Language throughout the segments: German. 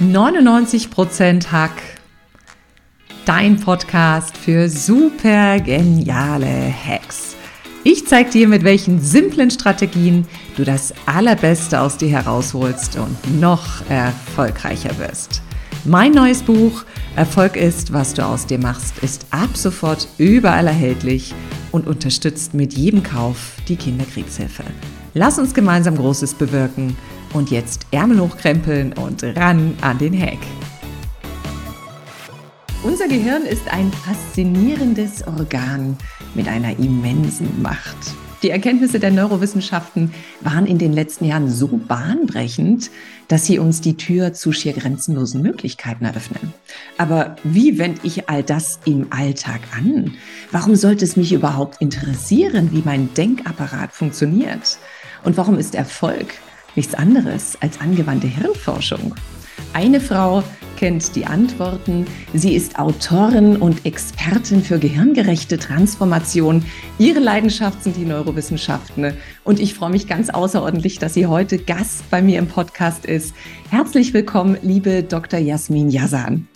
99% Hack. Dein Podcast für super geniale Hacks. Ich zeige dir, mit welchen simplen Strategien du das Allerbeste aus dir herausholst und noch erfolgreicher wirst. Mein neues Buch Erfolg ist, was du aus dir machst, ist ab sofort überall erhältlich und unterstützt mit jedem Kauf die Kinderkriegshilfe. Lass uns gemeinsam Großes bewirken und jetzt Ärmel hochkrempeln und ran an den Hack. Unser Gehirn ist ein faszinierendes Organ mit einer immensen Macht. Die Erkenntnisse der Neurowissenschaften waren in den letzten Jahren so bahnbrechend, dass sie uns die Tür zu schier grenzenlosen Möglichkeiten eröffnen. Aber wie wende ich all das im Alltag an? Warum sollte es mich überhaupt interessieren, wie mein Denkapparat funktioniert? Und warum ist Erfolg nichts anderes als angewandte Hirnforschung? Eine Frau kennt die Antworten. Sie ist Autorin und Expertin für gehirngerechte Transformation. Ihre Leidenschaft sind die Neurowissenschaften. Und ich freue mich ganz außerordentlich, dass sie heute Gast bei mir im Podcast ist. Herzlich willkommen, liebe Dr. Jasmin Yazan.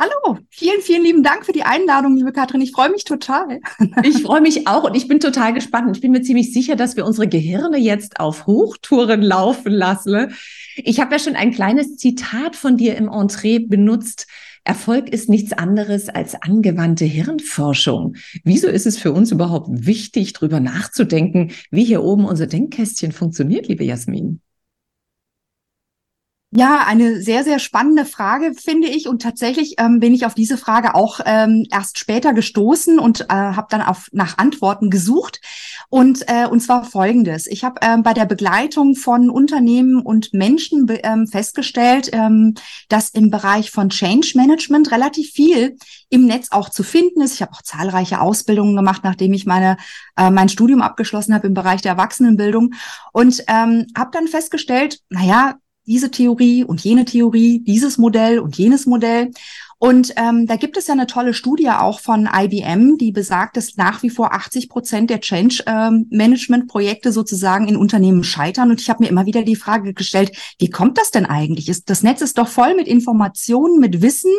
Hallo, vielen, vielen lieben Dank für die Einladung, liebe Katrin. Ich freue mich total. Ich freue mich auch und ich bin total gespannt. Ich bin mir ziemlich sicher, dass wir unsere Gehirne jetzt auf Hochtouren laufen lassen. Ich habe ja schon ein kleines Zitat von dir im Entree benutzt. Erfolg ist nichts anderes als angewandte Hirnforschung. Wieso ist es für uns überhaupt wichtig, darüber nachzudenken, wie hier oben unser Denkkästchen funktioniert, liebe Jasmin? Ja, eine sehr, sehr spannende Frage, finde ich. Und tatsächlich ähm, bin ich auf diese Frage auch ähm, erst später gestoßen und äh, habe dann auf, nach Antworten gesucht. Und, äh, und zwar folgendes. Ich habe ähm, bei der Begleitung von Unternehmen und Menschen ähm, festgestellt, ähm, dass im Bereich von Change Management relativ viel im Netz auch zu finden ist. Ich habe auch zahlreiche Ausbildungen gemacht, nachdem ich meine, äh, mein Studium abgeschlossen habe im Bereich der Erwachsenenbildung. Und ähm, habe dann festgestellt, naja, diese Theorie und jene Theorie, dieses Modell und jenes Modell. Und ähm, da gibt es ja eine tolle Studie auch von IBM, die besagt, dass nach wie vor 80 Prozent der Change-Management-Projekte ähm, sozusagen in Unternehmen scheitern. Und ich habe mir immer wieder die Frage gestellt, wie kommt das denn eigentlich? Ist, das Netz ist doch voll mit Informationen, mit Wissen,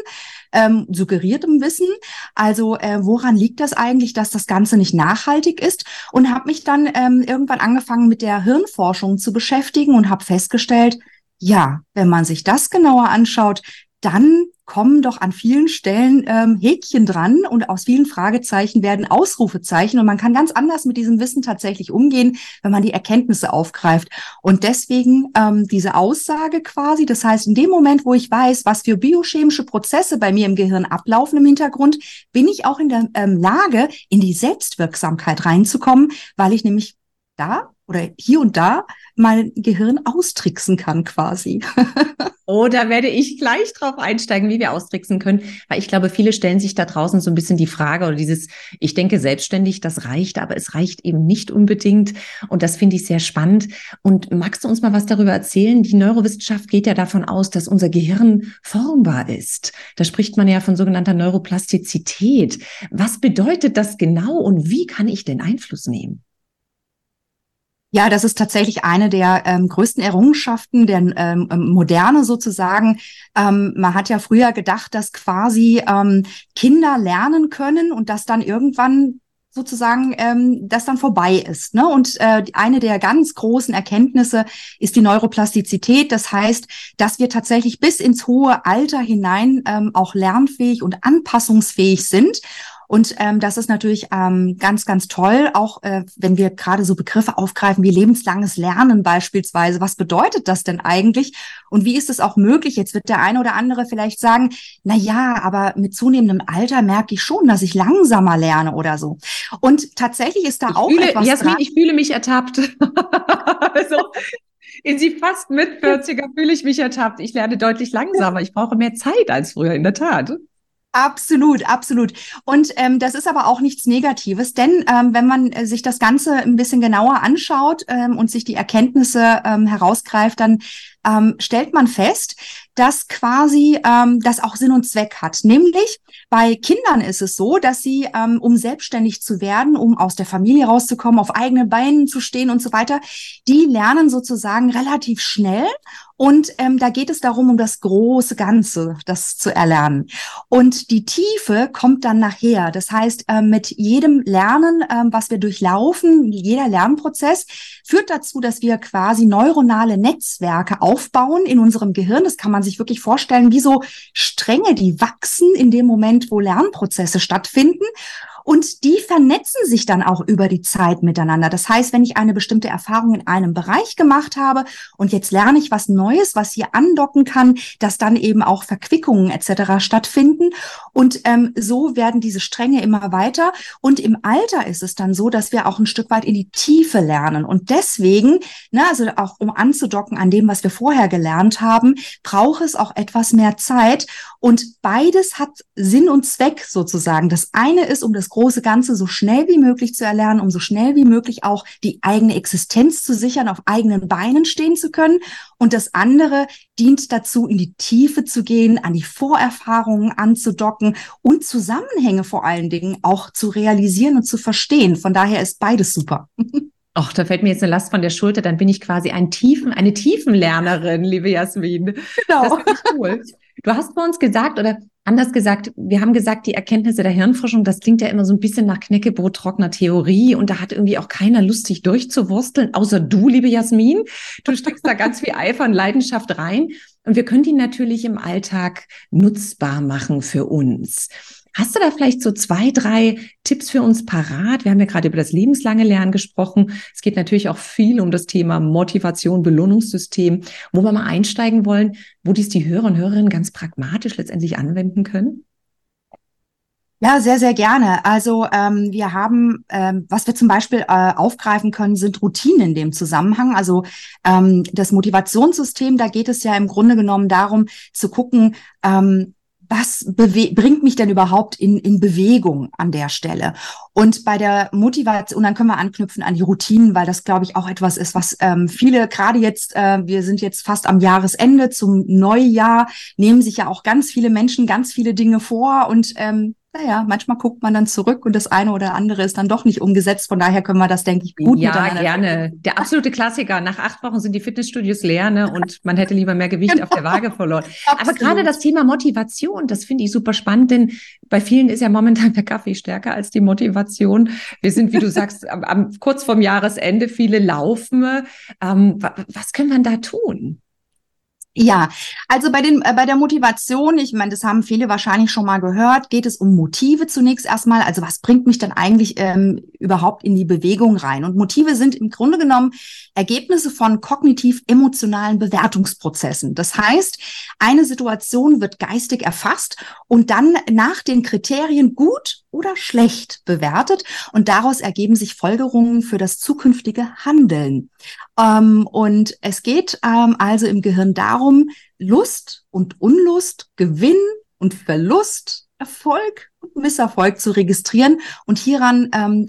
ähm, suggeriertem Wissen. Also äh, woran liegt das eigentlich, dass das Ganze nicht nachhaltig ist? Und habe mich dann ähm, irgendwann angefangen mit der Hirnforschung zu beschäftigen und habe festgestellt, ja, wenn man sich das genauer anschaut, dann kommen doch an vielen Stellen ähm, Häkchen dran und aus vielen Fragezeichen werden Ausrufezeichen und man kann ganz anders mit diesem Wissen tatsächlich umgehen, wenn man die Erkenntnisse aufgreift. Und deswegen ähm, diese Aussage quasi, das heißt, in dem Moment, wo ich weiß, was für biochemische Prozesse bei mir im Gehirn ablaufen im Hintergrund, bin ich auch in der ähm, Lage, in die Selbstwirksamkeit reinzukommen, weil ich nämlich da oder hier und da mein Gehirn austricksen kann quasi. Oh, werde ich gleich drauf einsteigen, wie wir austricksen können, weil ich glaube, viele stellen sich da draußen so ein bisschen die Frage oder dieses, ich denke selbstständig, das reicht, aber es reicht eben nicht unbedingt und das finde ich sehr spannend. Und magst du uns mal was darüber erzählen? Die Neurowissenschaft geht ja davon aus, dass unser Gehirn formbar ist. Da spricht man ja von sogenannter Neuroplastizität. Was bedeutet das genau und wie kann ich denn Einfluss nehmen? Ja, das ist tatsächlich eine der ähm, größten Errungenschaften der ähm, ähm, Moderne sozusagen. Ähm, man hat ja früher gedacht, dass quasi ähm, Kinder lernen können und dass dann irgendwann sozusagen ähm, das dann vorbei ist. Ne? Und äh, eine der ganz großen Erkenntnisse ist die Neuroplastizität. Das heißt, dass wir tatsächlich bis ins hohe Alter hinein ähm, auch lernfähig und anpassungsfähig sind. Und ähm, das ist natürlich ähm, ganz, ganz toll, auch äh, wenn wir gerade so Begriffe aufgreifen wie lebenslanges Lernen beispielsweise. Was bedeutet das denn eigentlich? Und wie ist es auch möglich? Jetzt wird der eine oder andere vielleicht sagen, na ja, aber mit zunehmendem Alter merke ich schon, dass ich langsamer lerne oder so. Und tatsächlich ist da ich auch fühle, etwas Jasmin, dran. ich fühle mich ertappt. also, in sie fast mit 40er fühle ich mich ertappt. Ich lerne deutlich langsamer. Ich brauche mehr Zeit als früher, in der Tat. Absolut, absolut. Und ähm, das ist aber auch nichts Negatives, denn ähm, wenn man äh, sich das Ganze ein bisschen genauer anschaut ähm, und sich die Erkenntnisse ähm, herausgreift, dann ähm, stellt man fest, dass quasi ähm, das auch Sinn und Zweck hat. Nämlich, Bei Kindern ist es so, dass sie, ähm, um selbstständig zu werden, um aus der Familie rauszukommen, auf eigenen Beinen zu stehen und so weiter, die lernen sozusagen relativ schnell und ähm, da geht es darum, um das große Ganze, das zu erlernen. Und die Tiefe kommt dann nachher. Das heißt, ähm, mit jedem Lernen, ähm, was wir durchlaufen, jeder Lernprozess führt dazu, dass wir quasi neuronale Netzwerke aufbauen in unserem Gehirn. Das kann man sich wirklich vorstellen, wie so Stränge, die wachsen in dem Moment, wo Lernprozesse stattfinden. Und die vernetzen sich dann auch über die Zeit miteinander. Das heißt, wenn ich eine bestimmte Erfahrung in einem Bereich gemacht habe und jetzt lerne ich was Neues, was hier andocken kann, dass dann eben auch Verquickungen etc. stattfinden. Und ähm, so werden diese Stränge immer weiter. Und im Alter ist es dann so, dass wir auch ein Stück weit in die Tiefe lernen. Und deswegen, ne, also auch um anzudocken an dem, was wir vorher gelernt haben, braucht es auch etwas mehr Zeit. Und beides hat Sinn und Zweck sozusagen. Das eine ist, um das große Ganze so schnell wie möglich zu erlernen, um so schnell wie möglich auch die eigene Existenz zu sichern, auf eigenen Beinen stehen zu können. Und das andere dient dazu, in die Tiefe zu gehen, an die Vorerfahrungen anzudocken und Zusammenhänge vor allen Dingen auch zu realisieren und zu verstehen. Von daher ist beides super. Ach, da fällt mir jetzt eine Last von der Schulter, dann bin ich quasi ein Tiefen, eine Tiefenlernerin, liebe Jasmin. Genau. Das ich cool. Du hast bei uns gesagt, oder Anders gesagt, wir haben gesagt, die Erkenntnisse der Hirnforschung, das klingt ja immer so ein bisschen nach Knäckebrot trockener Theorie und da hat irgendwie auch keiner Lust, sich durchzuwursteln, außer du, liebe Jasmin. Du steckst da ganz viel Eifer und Leidenschaft rein und wir können die natürlich im Alltag nutzbar machen für uns. Hast du da vielleicht so zwei, drei Tipps für uns parat? Wir haben ja gerade über das lebenslange Lernen gesprochen. Es geht natürlich auch viel um das Thema Motivation, Belohnungssystem, wo wir mal einsteigen wollen, wo dies die Hörer und Hörerinnen ganz pragmatisch letztendlich anwenden können. Ja, sehr, sehr gerne. Also ähm, wir haben, ähm, was wir zum Beispiel äh, aufgreifen können, sind Routinen in dem Zusammenhang. Also ähm, das Motivationssystem, da geht es ja im Grunde genommen darum zu gucken, ähm, was bringt mich denn überhaupt in, in Bewegung an der Stelle? Und bei der Motivation, und dann können wir anknüpfen an die Routinen, weil das, glaube ich, auch etwas ist, was ähm, viele, gerade jetzt, äh, wir sind jetzt fast am Jahresende zum Neujahr, nehmen sich ja auch ganz viele Menschen ganz viele Dinge vor und ähm, naja, manchmal guckt man dann zurück und das eine oder andere ist dann doch nicht umgesetzt. Von daher können wir das, denke ich, gut ja, gerne. Der absolute Klassiker. Nach acht Wochen sind die Fitnessstudios leer ne? und man hätte lieber mehr Gewicht genau. auf der Waage verloren. Aber gerade das Thema Motivation, das finde ich super spannend, denn bei vielen ist ja momentan der Kaffee stärker als die Motivation. Wir sind, wie du sagst, am, am, kurz vorm Jahresende, viele laufen. Ähm, was können wir da tun? Ja, also bei den äh, bei der Motivation, ich meine, das haben viele wahrscheinlich schon mal gehört, geht es um Motive zunächst erstmal. Also was bringt mich dann eigentlich ähm, überhaupt in die Bewegung rein? Und Motive sind im Grunde genommen Ergebnisse von kognitiv-emotionalen Bewertungsprozessen. Das heißt, eine Situation wird geistig erfasst und dann nach den Kriterien gut oder schlecht bewertet und daraus ergeben sich Folgerungen für das zukünftige Handeln. Ähm, und es geht ähm, also im Gehirn darum, Lust und Unlust, Gewinn und Verlust, Erfolg und Misserfolg zu registrieren und hieran ähm,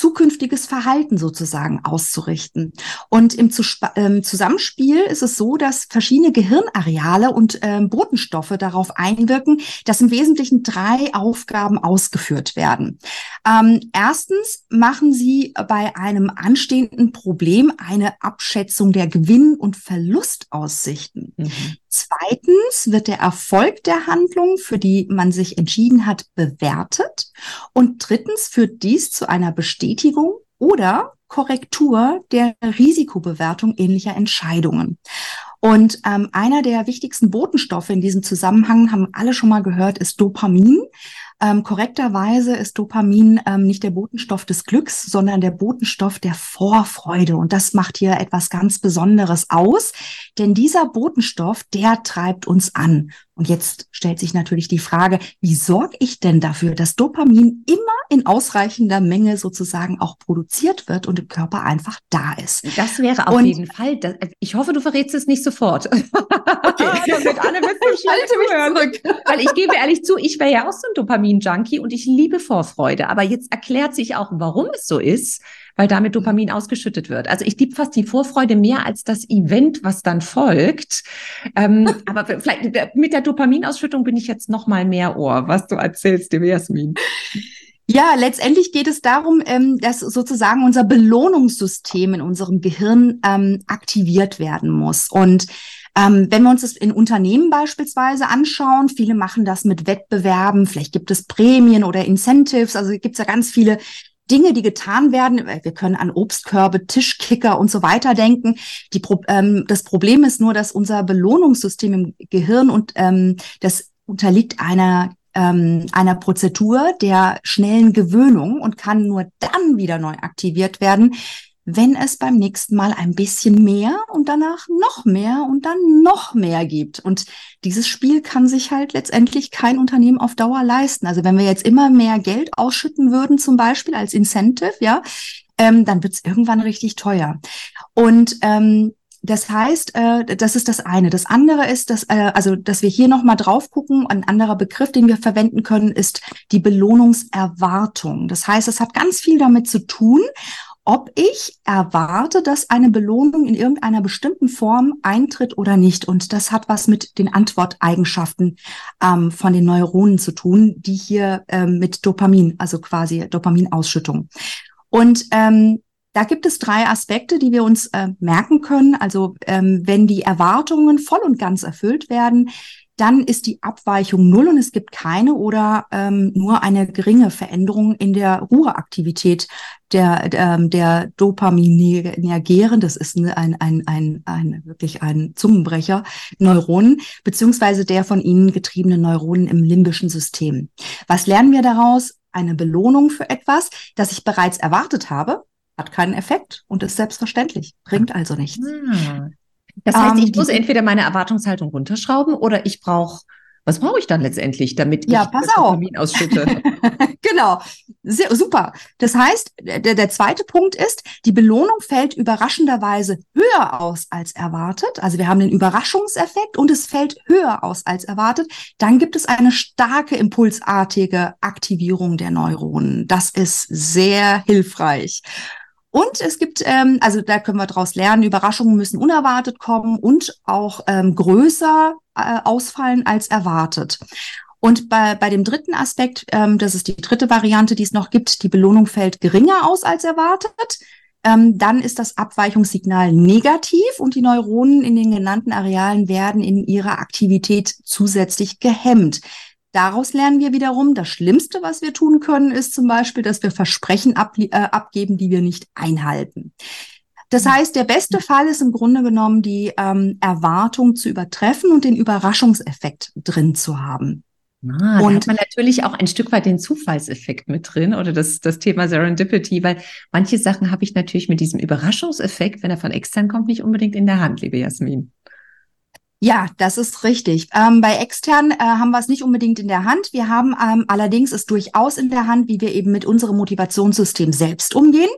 zukünftiges Verhalten sozusagen auszurichten. Und im ähm, Zusammenspiel ist es so, dass verschiedene Gehirnareale und ähm, Botenstoffe darauf einwirken, dass im Wesentlichen drei Aufgaben ausgeführt werden. Ähm, erstens machen sie bei einem anstehenden Problem eine Abschätzung der Gewinn- und Verlustaussichten. Mhm. Zweitens wird der Erfolg der Handlung, für die man sich entschieden hat, bewertet. Und drittens führt dies zu einer Bestätigung oder Korrektur der Risikobewertung ähnlicher Entscheidungen. Und ähm, einer der wichtigsten Botenstoffe in diesem Zusammenhang, haben alle schon mal gehört, ist Dopamin. Ähm, korrekterweise ist Dopamin ähm, nicht der Botenstoff des Glücks, sondern der Botenstoff der Vorfreude. Und das macht hier etwas ganz Besonderes aus, denn dieser Botenstoff, der treibt uns an. Und jetzt stellt sich natürlich die Frage, wie sorge ich denn dafür, dass Dopamin immer in ausreichender Menge sozusagen auch produziert wird und im Körper einfach da ist? Das wäre auf und, jeden Fall. Das, ich hoffe, du verrätst es nicht sofort. Okay, damit alle mit zurück. Weil ich gebe ehrlich zu, ich wäre ja auch so ein Dopamin-Junkie und ich liebe Vorfreude. Aber jetzt erklärt sich auch, warum es so ist weil damit Dopamin ausgeschüttet wird. Also ich liebe fast die Vorfreude mehr als das Event, was dann folgt. Ähm, aber vielleicht mit der Dopaminausschüttung bin ich jetzt noch mal mehr Ohr, was du erzählst, dem Jasmin. Ja, letztendlich geht es darum, ähm, dass sozusagen unser Belohnungssystem in unserem Gehirn ähm, aktiviert werden muss. Und ähm, wenn wir uns das in Unternehmen beispielsweise anschauen, viele machen das mit Wettbewerben, vielleicht gibt es Prämien oder Incentives, also gibt es ja ganz viele Dinge, die getan werden. Wir können an Obstkörbe, Tischkicker und so weiter denken. Die ähm, das Problem ist nur, dass unser Belohnungssystem im Gehirn und ähm, das unterliegt einer ähm, einer Prozedur der schnellen Gewöhnung und kann nur dann wieder neu aktiviert werden, wenn es beim nächsten Mal ein bisschen mehr und danach noch mehr und dann noch mehr gibt. Und dieses Spiel kann sich halt letztendlich kein Unternehmen auf Dauer leisten. Also wenn wir jetzt immer mehr Geld ausschütten würden, zum Beispiel als Incentive, ja, ähm, dann wird es irgendwann richtig teuer. Und ähm, das heißt, äh, das ist das eine. Das andere ist, dass, äh, also, dass wir hier nochmal drauf gucken. Ein anderer Begriff, den wir verwenden können, ist die Belohnungserwartung. Das heißt, es hat ganz viel damit zu tun, ob ich erwarte, dass eine Belohnung in irgendeiner bestimmten Form eintritt oder nicht. Und das hat was mit den Antworteigenschaften ähm, von den Neuronen zu tun, die hier ähm, mit Dopamin, also quasi Dopaminausschüttung. Und ähm, da gibt es drei Aspekte, die wir uns äh, merken können. Also ähm, wenn die Erwartungen voll und ganz erfüllt werden, dann ist die Abweichung null und es gibt keine oder ähm, nur eine geringe Veränderung in der Ruheaktivität der, ähm, der dopaminergären, das ist ein, ein, ein, ein, wirklich ein Zungenbrecher, Neuronen, beziehungsweise der von ihnen getriebenen Neuronen im limbischen System. Was lernen wir daraus? Eine Belohnung für etwas, das ich bereits erwartet habe, hat keinen Effekt und ist selbstverständlich, bringt also nichts. Ah. Das heißt, ich ähm, muss entweder meine Erwartungshaltung runterschrauben oder ich brauche was brauche ich dann letztendlich, damit ja, ich pass das Dopamin ausschütte? genau, Sehr, super. Das heißt, der, der zweite Punkt ist, die Belohnung fällt überraschenderweise höher aus als erwartet. Also wir haben den Überraschungseffekt und es fällt höher aus als erwartet. Dann gibt es eine starke impulsartige Aktivierung der Neuronen. Das ist sehr hilfreich. Und es gibt, ähm, also da können wir daraus lernen, Überraschungen müssen unerwartet kommen und auch ähm, größer äh, ausfallen als erwartet. Und bei, bei dem dritten Aspekt, ähm, das ist die dritte Variante, die es noch gibt, die Belohnung fällt geringer aus als erwartet. Ähm, dann ist das Abweichungssignal negativ und die Neuronen in den genannten Arealen werden in ihrer Aktivität zusätzlich gehemmt. Daraus lernen wir wiederum, das Schlimmste, was wir tun können, ist zum Beispiel, dass wir Versprechen ab, äh, abgeben, die wir nicht einhalten. Das hm. heißt, der beste Fall ist im Grunde genommen, die ähm, Erwartung zu übertreffen und den Überraschungseffekt drin zu haben. Ah, und hat man natürlich auch ein Stück weit den Zufallseffekt mit drin oder das, das Thema Serendipity, weil manche Sachen habe ich natürlich mit diesem Überraschungseffekt, wenn er von extern kommt, nicht unbedingt in der Hand, liebe Jasmin. Ja, das ist richtig. Ähm, bei extern äh, haben wir es nicht unbedingt in der Hand. Wir haben ähm, allerdings es durchaus in der Hand, wie wir eben mit unserem Motivationssystem selbst umgehen.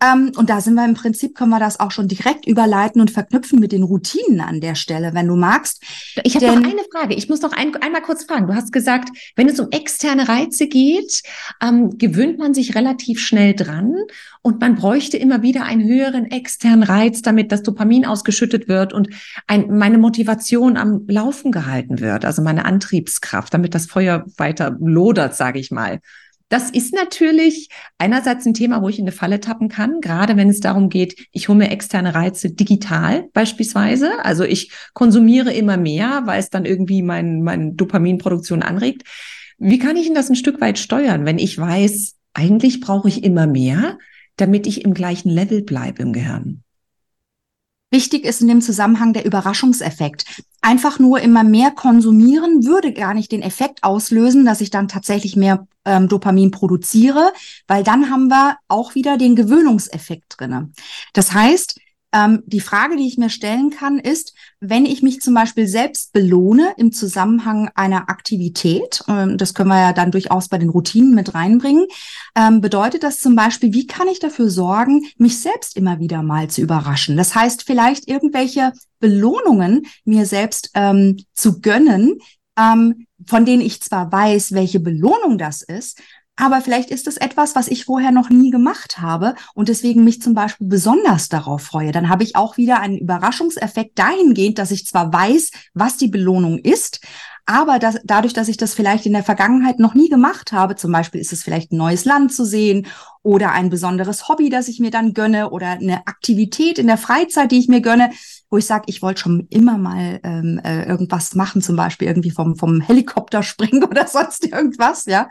Ähm, und da sind wir im Prinzip, können wir das auch schon direkt überleiten und verknüpfen mit den Routinen an der Stelle, wenn du magst. Ich habe noch eine Frage. Ich muss noch ein, einmal kurz fragen. Du hast gesagt, wenn es um externe Reize geht, ähm, gewöhnt man sich relativ schnell dran und man bräuchte immer wieder einen höheren externen Reiz, damit das Dopamin ausgeschüttet wird und ein, meine Motivation am Laufen gehalten wird, also meine Antriebskraft, damit das Feuer weiter lodert, sage ich mal. Das ist natürlich einerseits ein Thema, wo ich in eine Falle tappen kann, gerade wenn es darum geht, ich hole mir externe Reize digital beispielsweise. Also ich konsumiere immer mehr, weil es dann irgendwie mein, Dopaminproduktion anregt. Wie kann ich denn das ein Stück weit steuern, wenn ich weiß, eigentlich brauche ich immer mehr, damit ich im gleichen Level bleibe im Gehirn? Wichtig ist in dem Zusammenhang der Überraschungseffekt. Einfach nur immer mehr konsumieren würde gar nicht den Effekt auslösen, dass ich dann tatsächlich mehr ähm, Dopamin produziere, weil dann haben wir auch wieder den Gewöhnungseffekt drinne. Das heißt, ähm, die Frage, die ich mir stellen kann, ist, wenn ich mich zum Beispiel selbst belohne im Zusammenhang einer Aktivität, ähm, das können wir ja dann durchaus bei den Routinen mit reinbringen, ähm, bedeutet das zum Beispiel, wie kann ich dafür sorgen, mich selbst immer wieder mal zu überraschen? Das heißt, vielleicht irgendwelche Belohnungen mir selbst ähm, zu gönnen, ähm, von denen ich zwar weiß, welche Belohnung das ist, aber vielleicht ist es etwas, was ich vorher noch nie gemacht habe und deswegen mich zum Beispiel besonders darauf freue. Dann habe ich auch wieder einen Überraschungseffekt dahingehend, dass ich zwar weiß, was die Belohnung ist, aber das, dadurch, dass ich das vielleicht in der Vergangenheit noch nie gemacht habe, zum Beispiel ist es vielleicht ein neues Land zu sehen oder ein besonderes Hobby, das ich mir dann gönne oder eine Aktivität in der Freizeit, die ich mir gönne, wo ich sage, ich wollte schon immer mal ähm, äh, irgendwas machen, zum Beispiel irgendwie vom, vom Helikopter springen oder sonst irgendwas, ja,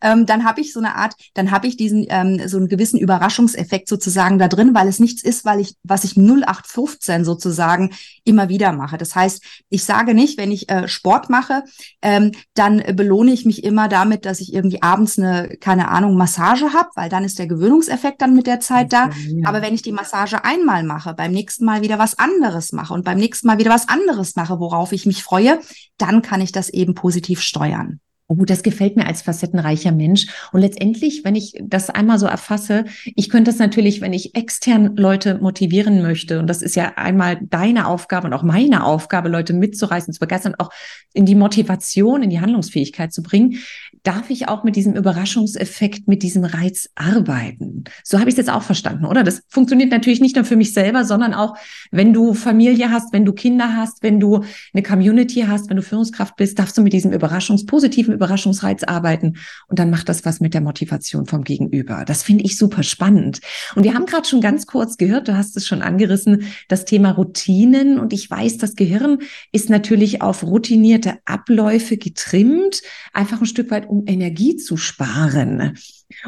ähm, dann habe ich so eine Art, dann habe ich diesen ähm, so einen gewissen Überraschungseffekt sozusagen da drin, weil es nichts ist, weil ich, was ich 0815 sozusagen immer wieder mache. Das heißt, ich sage nicht, wenn ich äh, Sport mache, ähm, dann belohne ich mich immer damit, dass ich irgendwie abends eine, keine Ahnung, Massage habe, weil dann ist der Gewöhnungseffekt dann mit der Zeit da. Ja. Aber wenn ich die Massage einmal mache, beim nächsten Mal wieder was anderes anderes mache und beim nächsten Mal wieder was anderes mache, worauf ich mich freue, dann kann ich das eben positiv steuern. Oh, das gefällt mir als facettenreicher Mensch. Und letztendlich, wenn ich das einmal so erfasse, ich könnte das natürlich, wenn ich extern Leute motivieren möchte, und das ist ja einmal deine Aufgabe und auch meine Aufgabe, Leute mitzureißen, zu begeistern, auch in die Motivation, in die Handlungsfähigkeit zu bringen, darf ich auch mit diesem Überraschungseffekt, mit diesem Reiz arbeiten. So habe ich es jetzt auch verstanden, oder? Das funktioniert natürlich nicht nur für mich selber, sondern auch, wenn du Familie hast, wenn du Kinder hast, wenn du eine Community hast, wenn du Führungskraft bist, darfst du mit diesem Überraschungspositiven Überraschungsreiz arbeiten und dann macht das was mit der Motivation vom Gegenüber. Das finde ich super spannend. Und wir haben gerade schon ganz kurz gehört, du hast es schon angerissen, das Thema Routinen und ich weiß, das Gehirn ist natürlich auf routinierte Abläufe getrimmt, einfach ein Stück weit, um Energie zu sparen.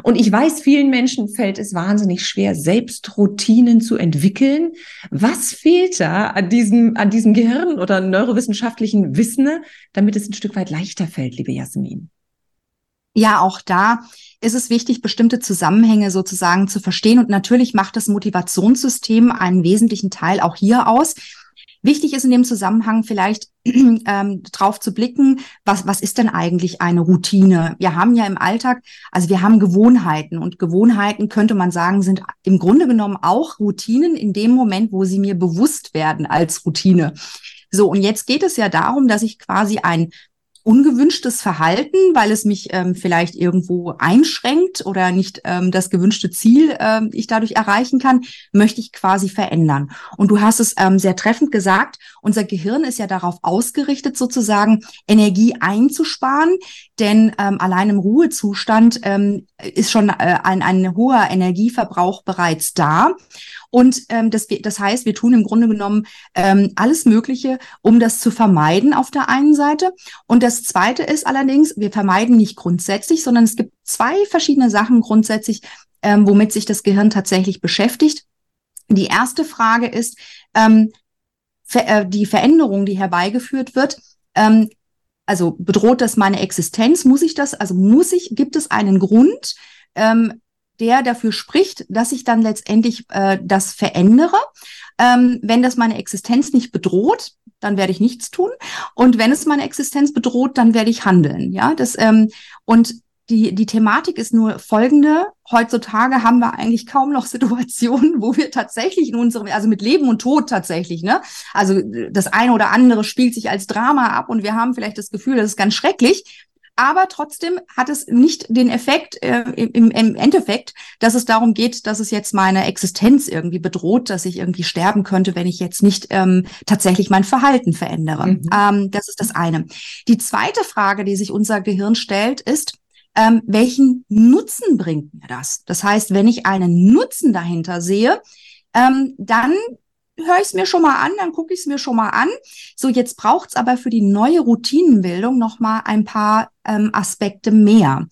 Und ich weiß, vielen Menschen fällt es wahnsinnig schwer, selbst Routinen zu entwickeln. Was fehlt da an diesem, an diesem Gehirn oder neurowissenschaftlichen Wissen, damit es ein Stück weit leichter fällt, liebe Jasmin? Ja, auch da ist es wichtig, bestimmte Zusammenhänge sozusagen zu verstehen. Und natürlich macht das Motivationssystem einen wesentlichen Teil auch hier aus. Wichtig ist in dem Zusammenhang vielleicht ähm, drauf zu blicken, was, was ist denn eigentlich eine Routine? Wir haben ja im Alltag, also wir haben Gewohnheiten und Gewohnheiten könnte man sagen, sind im Grunde genommen auch Routinen in dem Moment, wo sie mir bewusst werden als Routine. So, und jetzt geht es ja darum, dass ich quasi ein ungewünschtes Verhalten, weil es mich ähm, vielleicht irgendwo einschränkt oder nicht ähm, das gewünschte Ziel ähm, ich dadurch erreichen kann, möchte ich quasi verändern. Und du hast es ähm, sehr treffend gesagt, unser Gehirn ist ja darauf ausgerichtet, sozusagen Energie einzusparen, denn ähm, allein im Ruhezustand ähm, ist schon äh, ein, ein hoher Energieverbrauch bereits da. Und ähm, das, das heißt, wir tun im Grunde genommen ähm, alles Mögliche, um das zu vermeiden auf der einen Seite. Und das Zweite ist allerdings, wir vermeiden nicht grundsätzlich, sondern es gibt zwei verschiedene Sachen grundsätzlich, ähm, womit sich das Gehirn tatsächlich beschäftigt. Die erste Frage ist, ähm, ver äh, die Veränderung, die herbeigeführt wird, ähm, also bedroht das meine Existenz? Muss ich das, also muss ich, gibt es einen Grund, ähm, der dafür spricht, dass ich dann letztendlich äh, das verändere. Ähm, wenn das meine Existenz nicht bedroht, dann werde ich nichts tun. Und wenn es meine Existenz bedroht, dann werde ich handeln. Ja, das ähm, und die, die Thematik ist nur folgende. Heutzutage haben wir eigentlich kaum noch Situationen, wo wir tatsächlich in unserem, also mit Leben und Tod tatsächlich, ne? Also das eine oder andere spielt sich als Drama ab und wir haben vielleicht das Gefühl, das ist ganz schrecklich. Aber trotzdem hat es nicht den Effekt äh, im, im Endeffekt, dass es darum geht, dass es jetzt meine Existenz irgendwie bedroht, dass ich irgendwie sterben könnte, wenn ich jetzt nicht ähm, tatsächlich mein Verhalten verändere. Mhm. Ähm, das ist das eine. Die zweite Frage, die sich unser Gehirn stellt, ist, ähm, welchen Nutzen bringt mir das? Das heißt, wenn ich einen Nutzen dahinter sehe, ähm, dann höre ich es mir schon mal an, dann gucke ich es mir schon mal an. So, jetzt braucht es aber für die neue Routinenbildung noch mal ein paar ähm, Aspekte mehr.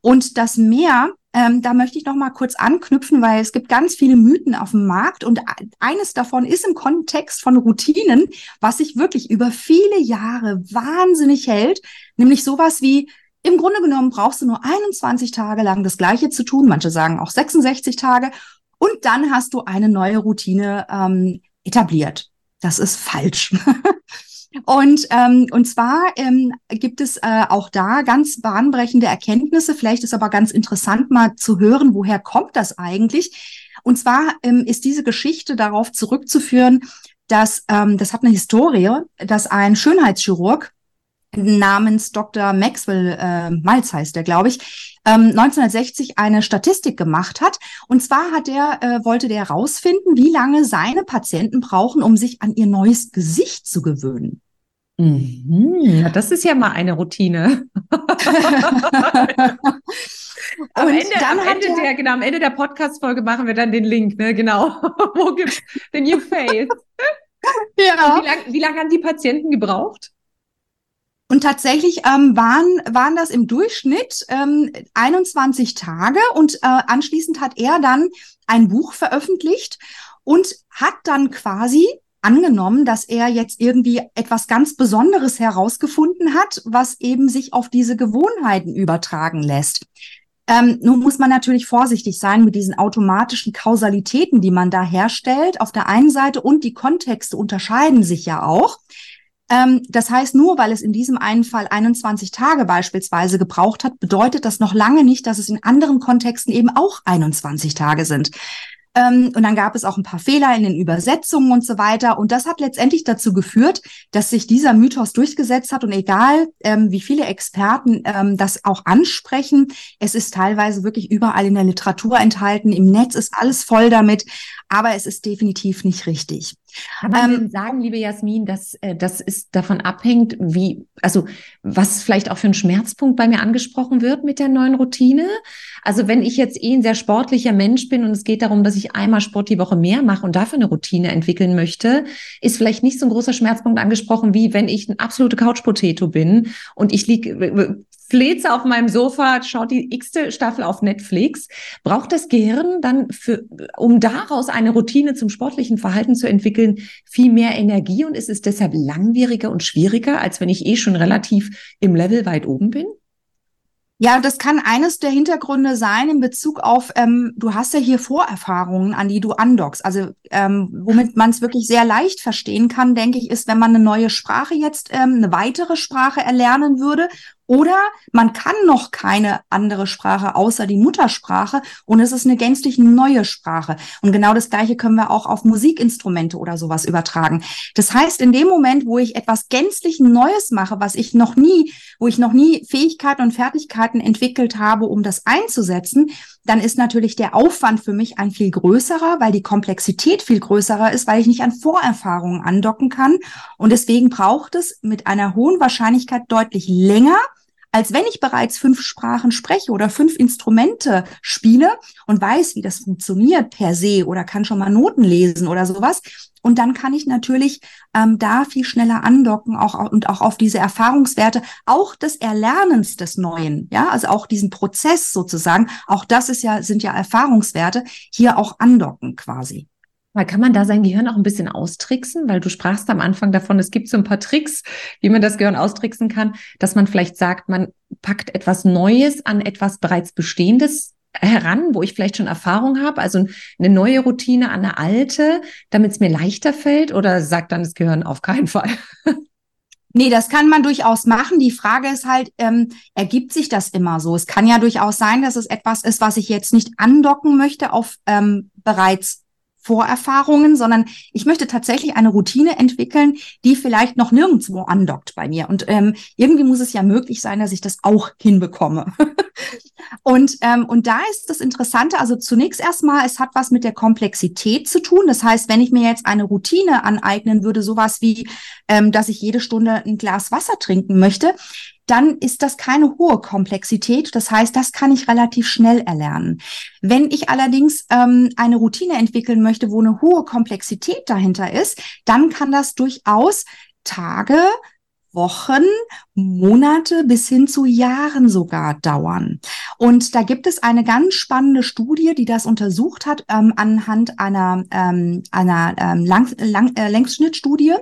Und das mehr, ähm, da möchte ich noch mal kurz anknüpfen, weil es gibt ganz viele Mythen auf dem Markt und eines davon ist im Kontext von Routinen, was sich wirklich über viele Jahre wahnsinnig hält, nämlich sowas wie im Grunde genommen brauchst du nur 21 Tage lang das Gleiche zu tun. Manche sagen auch 66 Tage. Und dann hast du eine neue Routine ähm, etabliert. Das ist falsch. Und, ähm, und zwar ähm, gibt es äh, auch da ganz bahnbrechende Erkenntnisse. Vielleicht ist aber ganz interessant mal zu hören, woher kommt das eigentlich? Und zwar ähm, ist diese Geschichte darauf zurückzuführen, dass ähm, das hat eine Historie, dass ein Schönheitschirurg namens Dr. Maxwell äh, Malz heißt der, glaube ich, ähm, 1960 eine Statistik gemacht hat. Und zwar hat der, äh, wollte der herausfinden, wie lange seine Patienten brauchen, um sich an ihr neues Gesicht zu gewöhnen. Mhm, das ist ja mal eine Routine. am Ende, am Ende der, genau, am Ende der Podcast-Folge machen wir dann den Link, ne? Genau. Wo gibt's den New Face? ja. Wie lange lang haben die Patienten gebraucht? Und tatsächlich ähm, waren, waren das im Durchschnitt ähm, 21 Tage und äh, anschließend hat er dann ein Buch veröffentlicht und hat dann quasi angenommen, dass er jetzt irgendwie etwas ganz Besonderes herausgefunden hat, was eben sich auf diese Gewohnheiten übertragen lässt. Ähm, nun muss man natürlich vorsichtig sein mit diesen automatischen Kausalitäten, die man da herstellt, auf der einen Seite und die Kontexte unterscheiden sich ja auch. Ähm, das heißt, nur weil es in diesem einen Fall 21 Tage beispielsweise gebraucht hat, bedeutet das noch lange nicht, dass es in anderen Kontexten eben auch 21 Tage sind. Ähm, und dann gab es auch ein paar Fehler in den Übersetzungen und so weiter. Und das hat letztendlich dazu geführt, dass sich dieser Mythos durchgesetzt hat. Und egal, ähm, wie viele Experten ähm, das auch ansprechen, es ist teilweise wirklich überall in der Literatur enthalten. Im Netz ist alles voll damit. Aber es ist definitiv nicht richtig. Kann man ähm, sagen, liebe Jasmin, dass äh, das ist davon abhängt, wie, also was vielleicht auch für ein Schmerzpunkt bei mir angesprochen wird mit der neuen Routine? Also wenn ich jetzt eh ein sehr sportlicher Mensch bin und es geht darum, dass ich einmal Sport die Woche mehr mache und dafür eine Routine entwickeln möchte, ist vielleicht nicht so ein großer Schmerzpunkt angesprochen, wie wenn ich ein absolute Couch-Potato bin und ich liege fleze auf meinem Sofa, schaut die x-te Staffel auf Netflix. Braucht das Gehirn dann für, um daraus eine Routine zum sportlichen Verhalten zu entwickeln, viel mehr Energie und ist es deshalb langwieriger und schwieriger, als wenn ich eh schon relativ im Level weit oben bin? Ja, das kann eines der Hintergründe sein in Bezug auf, ähm, du hast ja hier Vorerfahrungen, an die du andockst. Also ähm, womit man es wirklich sehr leicht verstehen kann, denke ich, ist, wenn man eine neue Sprache jetzt, ähm, eine weitere Sprache erlernen würde oder man kann noch keine andere Sprache außer die Muttersprache und es ist eine gänzlich neue Sprache. Und genau das Gleiche können wir auch auf Musikinstrumente oder sowas übertragen. Das heißt, in dem Moment, wo ich etwas gänzlich Neues mache, was ich noch nie, wo ich noch nie Fähigkeiten und Fertigkeiten entwickelt habe, um das einzusetzen, dann ist natürlich der Aufwand für mich ein viel größerer, weil die Komplexität viel größerer ist, weil ich nicht an Vorerfahrungen andocken kann. Und deswegen braucht es mit einer hohen Wahrscheinlichkeit deutlich länger, als wenn ich bereits fünf Sprachen spreche oder fünf Instrumente spiele und weiß, wie das funktioniert per se oder kann schon mal Noten lesen oder sowas. Und dann kann ich natürlich ähm, da viel schneller andocken auch, und auch auf diese Erfahrungswerte, auch des Erlernens des Neuen, ja, also auch diesen Prozess sozusagen, auch das ist ja, sind ja Erfahrungswerte, hier auch andocken quasi. Weil kann man da sein Gehirn auch ein bisschen austricksen? Weil du sprachst am Anfang davon, es gibt so ein paar Tricks, wie man das Gehirn austricksen kann, dass man vielleicht sagt, man packt etwas Neues an etwas bereits Bestehendes heran, wo ich vielleicht schon Erfahrung habe, also eine neue Routine an eine alte, damit es mir leichter fällt oder sagt dann das Gehirn auf keinen Fall? Nee, das kann man durchaus machen. Die Frage ist halt, ähm, ergibt sich das immer so? Es kann ja durchaus sein, dass es etwas ist, was ich jetzt nicht andocken möchte auf ähm, bereits Vorerfahrungen, sondern ich möchte tatsächlich eine Routine entwickeln, die vielleicht noch nirgendwo andockt bei mir. Und ähm, irgendwie muss es ja möglich sein, dass ich das auch hinbekomme. und, ähm, und da ist das Interessante, also zunächst erstmal, es hat was mit der Komplexität zu tun. Das heißt, wenn ich mir jetzt eine Routine aneignen würde, sowas wie, ähm, dass ich jede Stunde ein Glas Wasser trinken möchte, dann ist das keine hohe Komplexität. Das heißt, das kann ich relativ schnell erlernen. Wenn ich allerdings ähm, eine Routine entwickeln möchte, wo eine hohe Komplexität dahinter ist, dann kann das durchaus Tage, Wochen, Monate bis hin zu Jahren sogar dauern. Und da gibt es eine ganz spannende Studie, die das untersucht hat ähm, anhand einer, ähm, einer ähm, Lang Lang äh, Längsschnittstudie.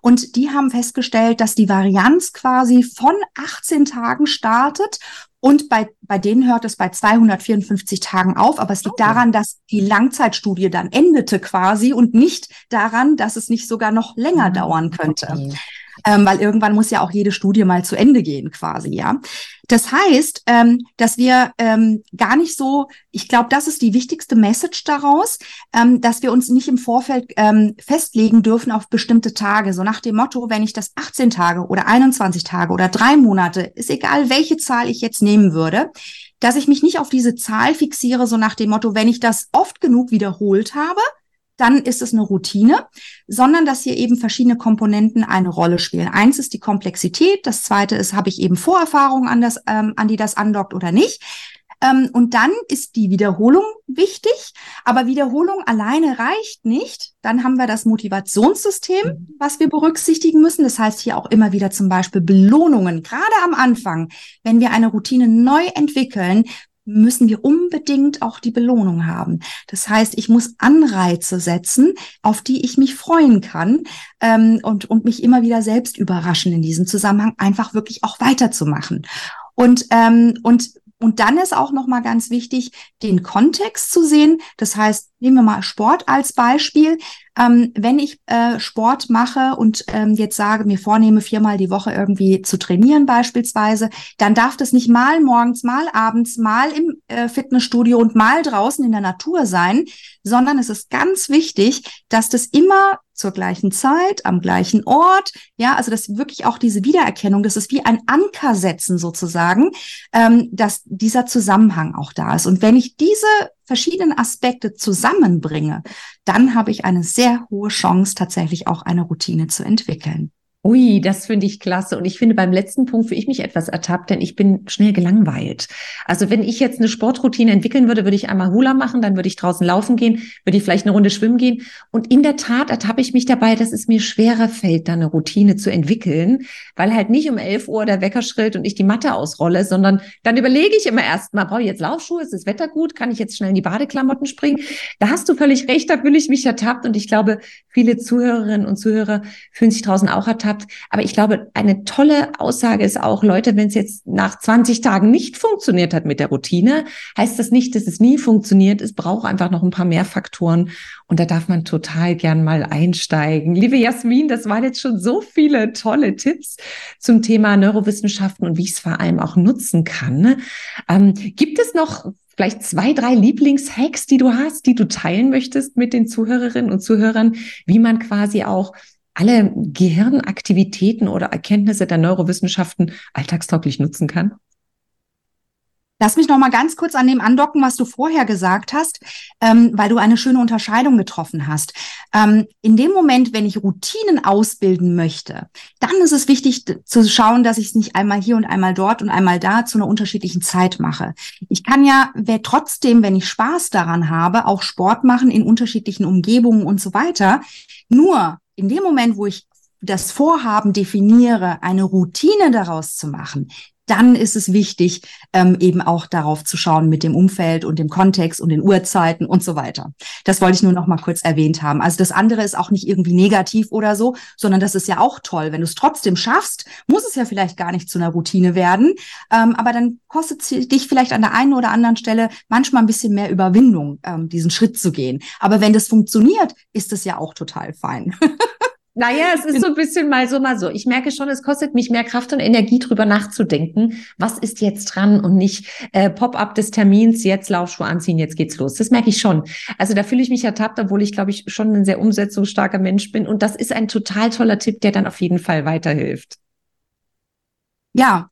Und die haben festgestellt, dass die Varianz quasi von 18 Tagen startet und bei, bei denen hört es bei 254 Tagen auf, aber es liegt okay. daran, dass die Langzeitstudie dann endete quasi und nicht daran, dass es nicht sogar noch länger mhm. dauern könnte. Okay. Ähm, weil irgendwann muss ja auch jede Studie mal zu Ende gehen, quasi, ja. Das heißt, ähm, dass wir ähm, gar nicht so, ich glaube, das ist die wichtigste Message daraus, ähm, dass wir uns nicht im Vorfeld ähm, festlegen dürfen auf bestimmte Tage. So nach dem Motto, wenn ich das 18 Tage oder 21 Tage oder drei Monate, ist egal, welche Zahl ich jetzt nehmen würde, dass ich mich nicht auf diese Zahl fixiere, so nach dem Motto, wenn ich das oft genug wiederholt habe, dann ist es eine Routine, sondern dass hier eben verschiedene Komponenten eine Rolle spielen. Eins ist die Komplexität, das zweite ist, habe ich eben Vorerfahrungen an, das, ähm, an die das andockt oder nicht. Ähm, und dann ist die Wiederholung wichtig, aber Wiederholung alleine reicht nicht. Dann haben wir das Motivationssystem, was wir berücksichtigen müssen. Das heißt hier auch immer wieder zum Beispiel Belohnungen. Gerade am Anfang, wenn wir eine Routine neu entwickeln, müssen wir unbedingt auch die Belohnung haben. Das heißt, ich muss Anreize setzen, auf die ich mich freuen kann ähm, und, und mich immer wieder selbst überraschen in diesem Zusammenhang, einfach wirklich auch weiterzumachen. Und, ähm, und und dann ist auch noch mal ganz wichtig, den Kontext zu sehen. Das heißt, nehmen wir mal Sport als Beispiel. Ähm, wenn ich äh, Sport mache und ähm, jetzt sage, mir vornehme, viermal die Woche irgendwie zu trainieren beispielsweise, dann darf das nicht mal morgens, mal abends, mal im äh, Fitnessstudio und mal draußen in der Natur sein, sondern es ist ganz wichtig, dass das immer zur gleichen Zeit, am gleichen Ort. Ja, also das wirklich auch diese Wiedererkennung, das ist wie ein Anker setzen sozusagen, ähm, dass dieser Zusammenhang auch da ist. Und wenn ich diese verschiedenen Aspekte zusammenbringe, dann habe ich eine sehr hohe Chance, tatsächlich auch eine Routine zu entwickeln. Ui, das finde ich klasse. Und ich finde beim letzten Punkt für ich mich etwas ertappt, denn ich bin schnell gelangweilt. Also wenn ich jetzt eine Sportroutine entwickeln würde, würde ich einmal Hula machen, dann würde ich draußen laufen gehen, würde ich vielleicht eine Runde schwimmen gehen. Und in der Tat ertappe ich mich dabei, dass es mir schwerer fällt, da eine Routine zu entwickeln, weil halt nicht um 11 Uhr der Wecker schrillt und ich die Matte ausrolle, sondern dann überlege ich immer erst mal, brauche ich jetzt Laufschuhe, ist das Wetter gut, kann ich jetzt schnell in die Badeklamotten springen? Da hast du völlig recht, da fühle ich mich ertappt und ich glaube, viele Zuhörerinnen und Zuhörer fühlen sich draußen auch ertappt gehabt. Aber ich glaube, eine tolle Aussage ist auch, Leute, wenn es jetzt nach 20 Tagen nicht funktioniert hat mit der Routine, heißt das nicht, dass es nie funktioniert. Es braucht einfach noch ein paar mehr Faktoren. Und da darf man total gern mal einsteigen. Liebe Jasmin, das waren jetzt schon so viele tolle Tipps zum Thema Neurowissenschaften und wie ich es vor allem auch nutzen kann. Ähm, gibt es noch vielleicht zwei, drei Lieblingshacks, die du hast, die du teilen möchtest mit den Zuhörerinnen und Zuhörern, wie man quasi auch alle Gehirnaktivitäten oder Erkenntnisse der Neurowissenschaften alltagstauglich nutzen kann? Lass mich noch mal ganz kurz an dem andocken, was du vorher gesagt hast, ähm, weil du eine schöne Unterscheidung getroffen hast. Ähm, in dem Moment, wenn ich Routinen ausbilden möchte, dann ist es wichtig zu schauen, dass ich es nicht einmal hier und einmal dort und einmal da zu einer unterschiedlichen Zeit mache. Ich kann ja wer trotzdem, wenn ich Spaß daran habe, auch Sport machen in unterschiedlichen Umgebungen und so weiter. Nur in dem Moment, wo ich das Vorhaben definiere, eine Routine daraus zu machen, dann ist es wichtig, ähm, eben auch darauf zu schauen mit dem Umfeld und dem Kontext und den Uhrzeiten und so weiter. Das wollte ich nur noch mal kurz erwähnt haben. Also das andere ist auch nicht irgendwie negativ oder so, sondern das ist ja auch toll. Wenn du es trotzdem schaffst, muss es ja vielleicht gar nicht zu einer Routine werden, ähm, aber dann kostet es dich vielleicht an der einen oder anderen Stelle manchmal ein bisschen mehr Überwindung, ähm, diesen Schritt zu gehen. Aber wenn das funktioniert, ist das ja auch total fein. Naja, es ist so ein bisschen mal so, mal so. Ich merke schon, es kostet mich mehr Kraft und Energie, drüber nachzudenken. Was ist jetzt dran und nicht äh, Pop-up des Termins, jetzt Laufschuhe anziehen, jetzt geht's los. Das merke ich schon. Also da fühle ich mich ertappt, obwohl ich, glaube ich, schon ein sehr umsetzungsstarker Mensch bin. Und das ist ein total toller Tipp, der dann auf jeden Fall weiterhilft. Ja,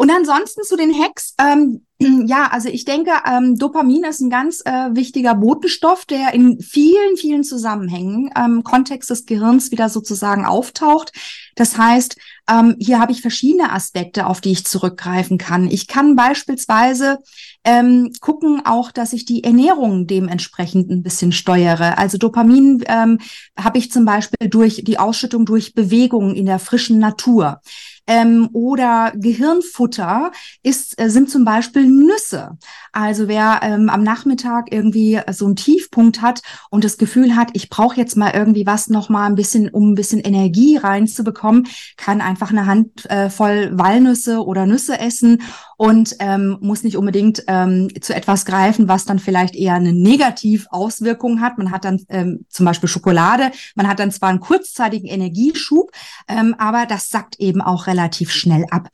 und ansonsten zu den Hacks, ähm, ja, also ich denke, ähm, Dopamin ist ein ganz äh, wichtiger Botenstoff, der in vielen, vielen Zusammenhängen ähm, Kontext des Gehirns wieder sozusagen auftaucht. Das heißt, ähm, hier habe ich verschiedene Aspekte, auf die ich zurückgreifen kann. Ich kann beispielsweise ähm, gucken auch, dass ich die Ernährung dementsprechend ein bisschen steuere. Also Dopamin ähm, habe ich zum Beispiel durch die Ausschüttung durch Bewegungen in der frischen Natur ähm, oder Gehirnfutter ist, äh, sind zum Beispiel Nüsse. Also wer ähm, am Nachmittag irgendwie so einen Tiefpunkt hat und das Gefühl hat, ich brauche jetzt mal irgendwie was noch mal ein bisschen, um ein bisschen Energie reinzubekommen, kann einfach eine Handvoll äh, Walnüsse oder Nüsse essen und ähm, muss nicht unbedingt ähm, zu etwas greifen, was dann vielleicht eher eine Negativauswirkung hat. Man hat dann ähm, zum Beispiel Schokolade, man hat dann zwar einen kurzzeitigen Energieschub, ähm, aber das sackt eben auch relativ schnell ab.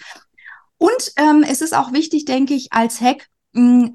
Und ähm, es ist auch wichtig, denke ich, als Hack,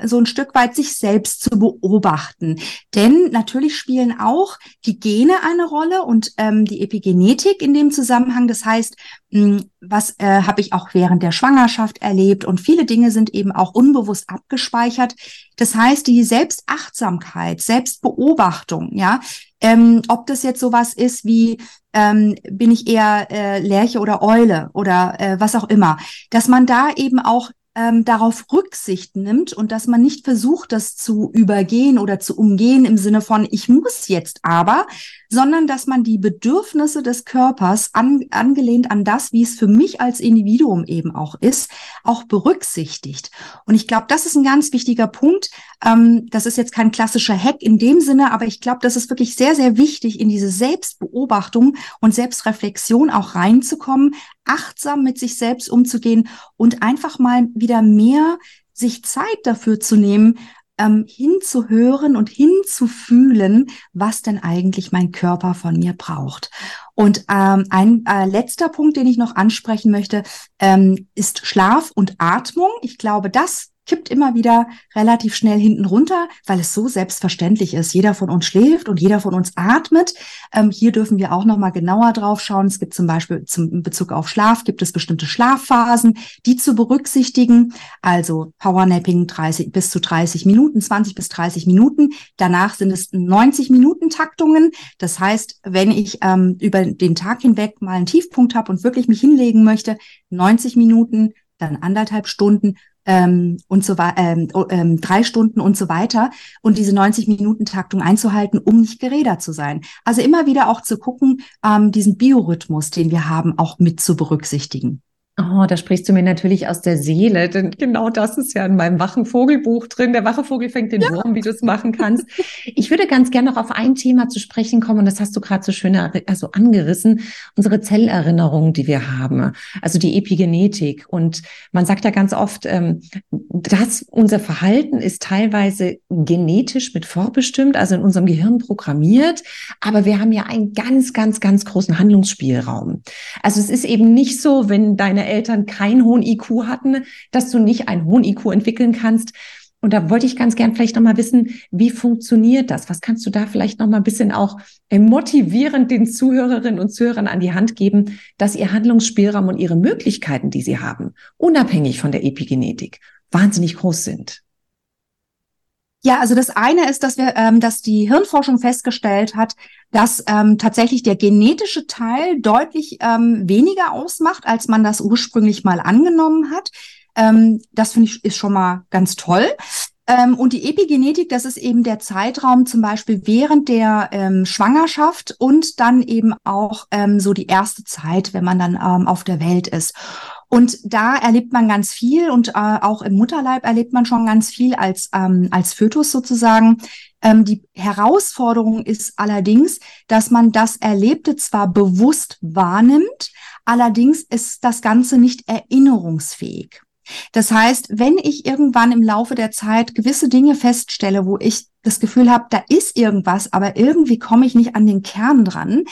so ein Stück weit sich selbst zu beobachten. Denn natürlich spielen auch die Gene eine Rolle und ähm, die Epigenetik in dem Zusammenhang. Das heißt, mh, was äh, habe ich auch während der Schwangerschaft erlebt und viele Dinge sind eben auch unbewusst abgespeichert. Das heißt, die Selbstachtsamkeit, Selbstbeobachtung, ja, ähm, ob das jetzt sowas ist wie ähm, bin ich eher äh, Lerche oder Eule oder äh, was auch immer, dass man da eben auch ähm, darauf Rücksicht nimmt und dass man nicht versucht, das zu übergehen oder zu umgehen im Sinne von, ich muss jetzt aber, sondern dass man die Bedürfnisse des Körpers an, angelehnt an das, wie es für mich als Individuum eben auch ist, auch berücksichtigt. Und ich glaube, das ist ein ganz wichtiger Punkt. Ähm, das ist jetzt kein klassischer Hack in dem Sinne, aber ich glaube, das ist wirklich sehr, sehr wichtig, in diese Selbstbeobachtung und Selbstreflexion auch reinzukommen, achtsam mit sich selbst umzugehen und einfach mal wieder mehr sich Zeit dafür zu nehmen, ähm, hinzuhören und hinzufühlen, was denn eigentlich mein Körper von mir braucht. Und ähm, ein äh, letzter Punkt, den ich noch ansprechen möchte, ähm, ist Schlaf und Atmung. Ich glaube, das kippt immer wieder relativ schnell hinten runter, weil es so selbstverständlich ist. Jeder von uns schläft und jeder von uns atmet. Ähm, hier dürfen wir auch noch mal genauer drauf schauen. Es gibt zum Beispiel zum Bezug auf Schlaf gibt es bestimmte Schlafphasen, die zu berücksichtigen. Also Powernapping 30 bis zu 30 Minuten, 20 bis 30 Minuten. Danach sind es 90 Minuten Taktungen. Das heißt, wenn ich ähm, über den Tag hinweg mal einen Tiefpunkt habe und wirklich mich hinlegen möchte, 90 Minuten, dann anderthalb Stunden ähm, und so ähm, ähm, drei Stunden und so weiter und diese 90 Minuten Taktung einzuhalten, um nicht gerädert zu sein. Also immer wieder auch zu gucken, ähm, diesen Biorhythmus, den wir haben, auch mit zu berücksichtigen. Oh, da sprichst du mir natürlich aus der Seele, denn genau das ist ja in meinem wachen Vogelbuch drin. Der wache Vogel fängt den ja. Wurm, wie du es machen kannst. Ich würde ganz gerne noch auf ein Thema zu sprechen kommen, und das hast du gerade so schön also angerissen, unsere Zellerinnerung, die wir haben, also die Epigenetik. Und man sagt ja ganz oft, ähm, dass unser Verhalten ist teilweise genetisch mit vorbestimmt, also in unserem Gehirn programmiert, aber wir haben ja einen ganz, ganz, ganz großen Handlungsspielraum. Also es ist eben nicht so, wenn deine deine Eltern keinen hohen IQ hatten, dass du nicht einen hohen IQ entwickeln kannst. Und da wollte ich ganz gern vielleicht noch mal wissen, wie funktioniert das? Was kannst du da vielleicht noch mal ein bisschen auch äh, motivierend den Zuhörerinnen und Zuhörern an die Hand geben, dass ihr Handlungsspielraum und ihre Möglichkeiten, die sie haben, unabhängig von der Epigenetik, wahnsinnig groß sind? Ja, also das eine ist, dass wir, ähm, dass die Hirnforschung festgestellt hat, dass ähm, tatsächlich der genetische Teil deutlich ähm, weniger ausmacht, als man das ursprünglich mal angenommen hat. Ähm, das finde ich ist schon mal ganz toll. Ähm, und die Epigenetik, das ist eben der Zeitraum zum Beispiel während der ähm, Schwangerschaft und dann eben auch ähm, so die erste Zeit, wenn man dann ähm, auf der Welt ist. Und da erlebt man ganz viel und äh, auch im Mutterleib erlebt man schon ganz viel als, ähm, als Fötus sozusagen. Ähm, die Herausforderung ist allerdings, dass man das Erlebte zwar bewusst wahrnimmt, allerdings ist das Ganze nicht erinnerungsfähig. Das heißt, wenn ich irgendwann im Laufe der Zeit gewisse Dinge feststelle, wo ich das Gefühl habe, da ist irgendwas, aber irgendwie komme ich nicht an den Kern dran,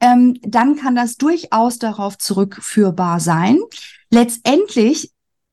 ähm, dann kann das durchaus darauf zurückführbar sein. Letztendlich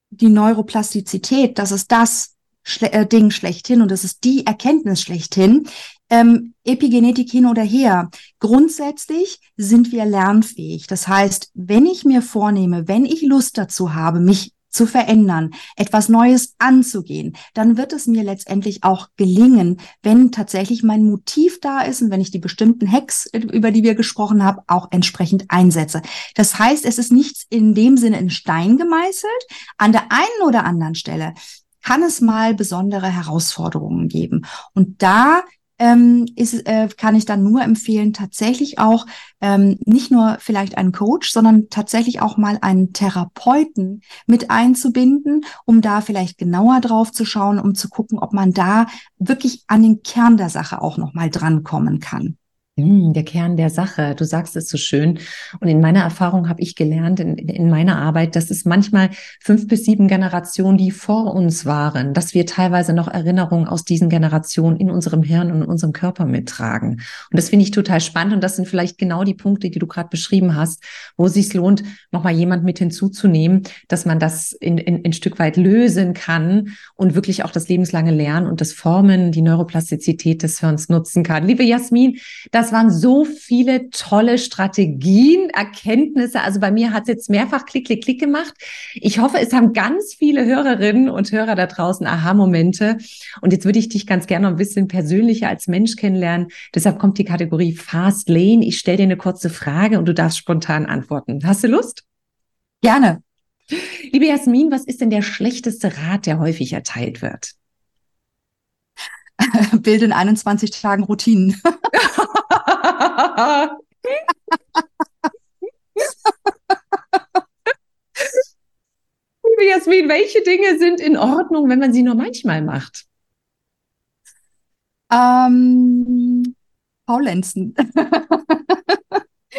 die Neuroplastizität, das ist das Schle äh, Ding schlechthin und das ist die Erkenntnis schlechthin. Ähm, Epigenetik hin oder her. Grundsätzlich sind wir lernfähig. Das heißt, wenn ich mir vornehme, wenn ich Lust dazu habe, mich zu verändern, etwas Neues anzugehen, dann wird es mir letztendlich auch gelingen, wenn tatsächlich mein Motiv da ist und wenn ich die bestimmten Hacks, über die wir gesprochen haben, auch entsprechend einsetze. Das heißt, es ist nichts in dem Sinne in Stein gemeißelt. An der einen oder anderen Stelle kann es mal besondere Herausforderungen geben. Und da ähm, ist, äh, kann ich dann nur empfehlen, tatsächlich auch ähm, nicht nur vielleicht einen Coach, sondern tatsächlich auch mal einen Therapeuten mit einzubinden, um da vielleicht genauer drauf zu schauen, um zu gucken, ob man da wirklich an den Kern der Sache auch noch mal drankommen kann. Hm, der Kern der Sache, du sagst es so schön. Und in meiner Erfahrung habe ich gelernt, in, in, meiner Arbeit, dass es manchmal fünf bis sieben Generationen, die vor uns waren, dass wir teilweise noch Erinnerungen aus diesen Generationen in unserem Hirn und in unserem Körper mittragen. Und das finde ich total spannend. Und das sind vielleicht genau die Punkte, die du gerade beschrieben hast, wo es sich lohnt, nochmal jemand mit hinzuzunehmen, dass man das in, in, ein Stück weit lösen kann und wirklich auch das lebenslange Lernen und das Formen, die Neuroplastizität des Hirns nutzen kann. Liebe Jasmin, das das waren so viele tolle Strategien, Erkenntnisse. Also bei mir hat es jetzt mehrfach Klick, Klick, Klick gemacht. Ich hoffe, es haben ganz viele Hörerinnen und Hörer da draußen Aha-Momente. Und jetzt würde ich dich ganz gerne noch ein bisschen persönlicher als Mensch kennenlernen. Deshalb kommt die Kategorie Fast Lane. Ich stelle dir eine kurze Frage und du darfst spontan antworten. Hast du Lust? Gerne. Liebe Jasmin, was ist denn der schlechteste Rat, der häufig erteilt wird? Bilde in 21 Tagen Routinen. Liebe Jasmin, welche Dinge sind in Ordnung, wenn man sie nur manchmal macht? Ähm, Faulenzen.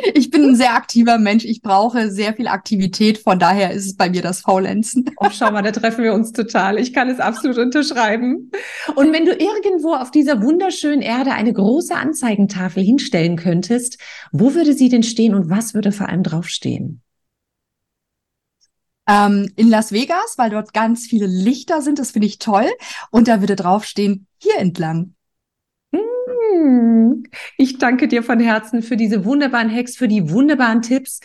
Ich bin ein sehr aktiver Mensch. Ich brauche sehr viel Aktivität. Von daher ist es bei mir das Faulenzen. Oh, schau mal, da treffen wir uns total. Ich kann es absolut unterschreiben. Und wenn du irgendwo auf dieser wunderschönen Erde eine große Anzeigentafel hinstellen könntest, wo würde sie denn stehen und was würde vor allem draufstehen? Ähm, in Las Vegas, weil dort ganz viele Lichter sind. Das finde ich toll. Und da würde draufstehen, hier entlang. Ich danke dir von Herzen für diese wunderbaren Hacks, für die wunderbaren Tipps.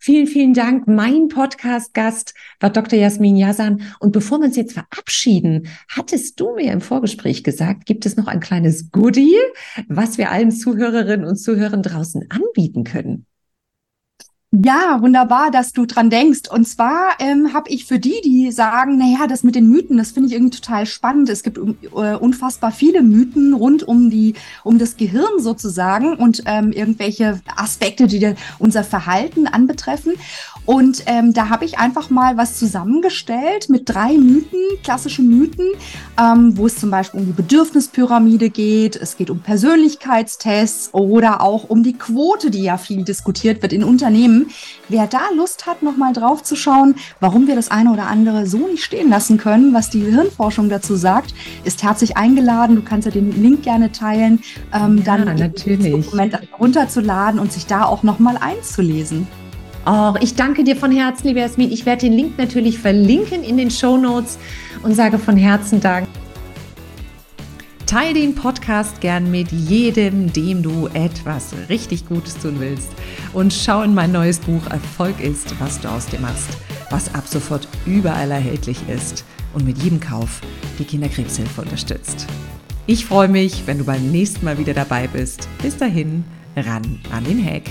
Vielen, vielen Dank. Mein Podcast-Gast war Dr. Jasmin Yasan. Und bevor wir uns jetzt verabschieden, hattest du mir im Vorgespräch gesagt, gibt es noch ein kleines Goodie, was wir allen Zuhörerinnen und Zuhörern draußen anbieten können? Ja, wunderbar, dass du dran denkst. Und zwar ähm, habe ich für die, die sagen, naja, das mit den Mythen, das finde ich irgendwie total spannend. Es gibt äh, unfassbar viele Mythen rund um die, um das Gehirn sozusagen und ähm, irgendwelche Aspekte, die unser Verhalten anbetreffen. Und ähm, da habe ich einfach mal was zusammengestellt mit drei Mythen, klassischen Mythen, ähm, wo es zum Beispiel um die Bedürfnispyramide geht, es geht um Persönlichkeitstests oder auch um die Quote, die ja viel diskutiert wird in Unternehmen. Wer da Lust hat, nochmal drauf zu schauen, warum wir das eine oder andere so nicht stehen lassen können, was die Hirnforschung dazu sagt, ist herzlich eingeladen. Du kannst ja den Link gerne teilen, ähm, ja, dann natürlich. das Dokument runterzuladen und sich da auch nochmal einzulesen. Oh, ich danke dir von Herzen, liebe Jasmin. Ich werde den Link natürlich verlinken in den Show Notes und sage von Herzen Dank. Teil den Podcast gern mit jedem, dem du etwas richtig Gutes tun willst. Und schau in mein neues Buch Erfolg ist, was du aus dir machst, was ab sofort überall erhältlich ist und mit jedem Kauf die Kinderkrebshilfe unterstützt. Ich freue mich, wenn du beim nächsten Mal wieder dabei bist. Bis dahin, ran an den Hack.